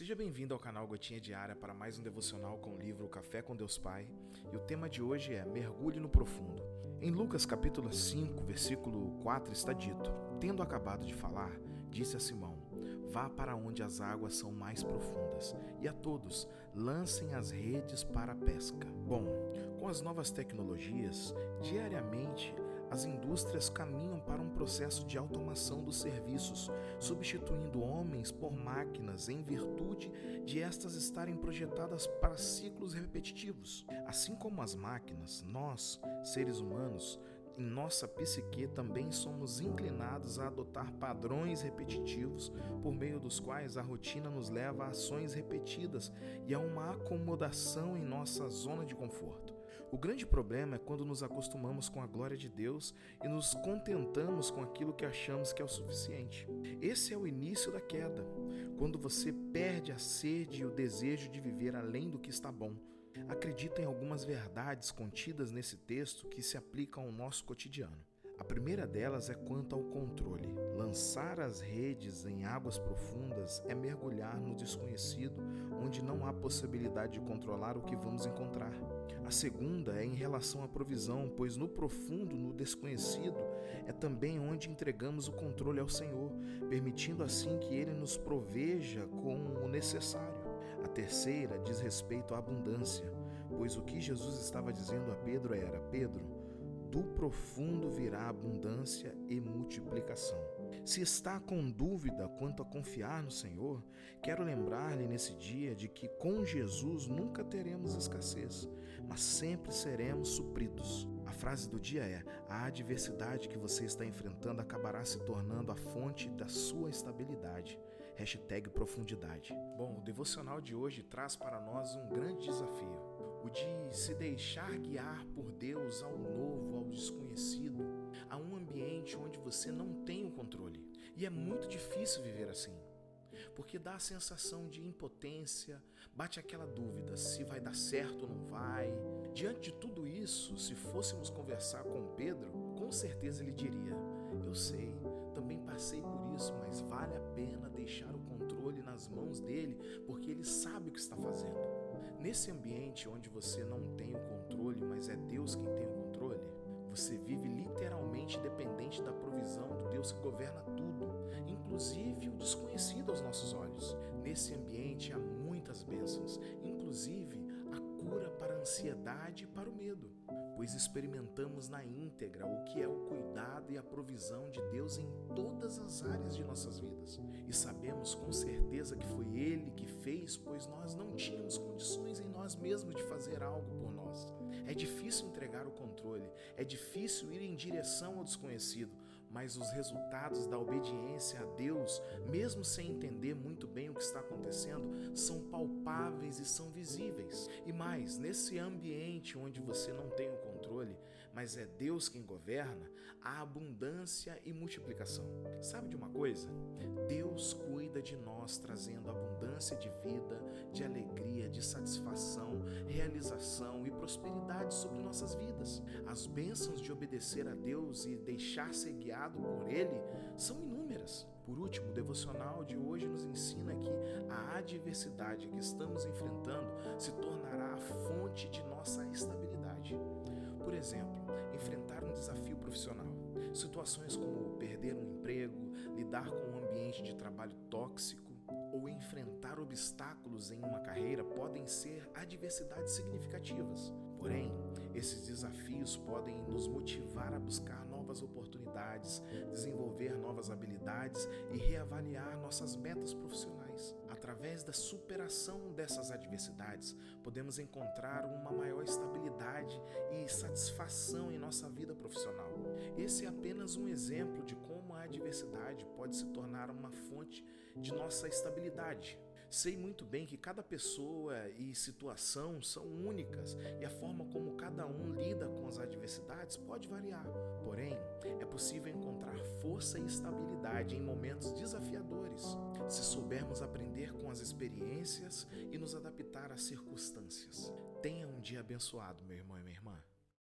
Seja bem-vindo ao canal Gotinha Diária para mais um devocional com o livro Café com Deus Pai. E o tema de hoje é Mergulhe no Profundo. Em Lucas capítulo 5, versículo 4 está dito: Tendo acabado de falar, disse a Simão: Vá para onde as águas são mais profundas, e a todos lancem as redes para a pesca. Bom, com as novas tecnologias, diariamente as indústrias caminham para um processo de automação dos serviços, substituindo homens por máquinas em virtude de estas estarem projetadas para ciclos repetitivos. Assim como as máquinas, nós, seres humanos, em nossa psique também somos inclinados a adotar padrões repetitivos por meio dos quais a rotina nos leva a ações repetidas e a uma acomodação em nossa zona de conforto. O grande problema é quando nos acostumamos com a glória de Deus e nos contentamos com aquilo que achamos que é o suficiente. Esse é o início da queda, quando você perde a sede e o desejo de viver além do que está bom. Acredita em algumas verdades contidas nesse texto que se aplicam ao nosso cotidiano. A primeira delas é quanto ao controle. Lançar as redes em águas profundas é mergulhar no desconhecido, onde não há possibilidade de controlar o que vamos encontrar. A segunda é em relação à provisão, pois no profundo, no desconhecido, é também onde entregamos o controle ao Senhor, permitindo assim que Ele nos proveja com o necessário. A terceira diz respeito à abundância, pois o que Jesus estava dizendo a Pedro era: Pedro, do profundo virá abundância e multiplicação. Se está com dúvida quanto a confiar no Senhor, quero lembrar-lhe nesse dia de que com Jesus nunca teremos escassez, mas sempre seremos supridos. A frase do dia é: a adversidade que você está enfrentando acabará se tornando a fonte da sua estabilidade. Hashtag profundidade. Bom, o devocional de hoje traz para nós um grande desafio o de se deixar guiar por Deus ao novo, ao desconhecido, a um ambiente onde você não tem o controle. E é muito difícil viver assim. Porque dá a sensação de impotência, bate aquela dúvida se vai dar certo ou não vai. Diante de tudo isso, se fôssemos conversar com Pedro, com certeza ele diria: Eu sei, também passei por isso, mas vale a pena deixar o controle nas mãos dele, porque ele sabe o que está fazendo. Nesse ambiente onde você não tem o controle, mas é Deus quem tem o controle, você vive literalmente dependente da provisão do Deus que governa tudo, inclusive o desconhecido aos nossos olhos. Nesse ambiente há muitas bênçãos, inclusive a cura para a ansiedade e para o medo pois experimentamos na íntegra o que é o cuidado e a provisão de Deus em todas as áreas de nossas vidas. E sabemos com certeza que foi Ele que fez, pois nós não tínhamos nós mesmos de fazer algo por nós. É difícil entregar o controle, é difícil ir em direção ao desconhecido, mas os resultados da obediência a Deus, mesmo sem entender muito bem o que está acontecendo, são palpáveis e são visíveis. E mais, nesse ambiente onde você não tem o controle, mas é Deus quem governa, a abundância e multiplicação. Sabe de uma coisa? Deus cuida de nós, trazendo abundância de vida, de alegria, de satisfação, realização e prosperidade sobre nossas vidas. As bênçãos de obedecer a Deus e deixar ser guiado por Ele são inúmeras. Por último, o devocional de hoje nos ensina que a adversidade que estamos enfrentando se tornará a fonte de nossa estabilidade. Por exemplo, enfrentar um desafio profissional. Situações como perder um emprego, lidar com um ambiente de trabalho tóxico ou enfrentar obstáculos em uma carreira podem ser adversidades significativas. Porém, esses desafios podem nos motivar a buscar novas oportunidades, desenvolver novas habilidades e reavaliar nossas metas profissionais. Através da superação dessas adversidades, podemos encontrar uma maior estabilidade e satisfação em nossa vida profissional. Esse é apenas um exemplo de como a adversidade pode se tornar uma fonte de nossa estabilidade. Sei muito bem que cada pessoa e situação são únicas e a forma como cada um lida com as adversidades pode variar. Porém, é possível encontrar força e estabilidade em momentos desafiadores, se soubermos aprender com as experiências e nos adaptar às circunstâncias. Tenha um dia abençoado, meu irmão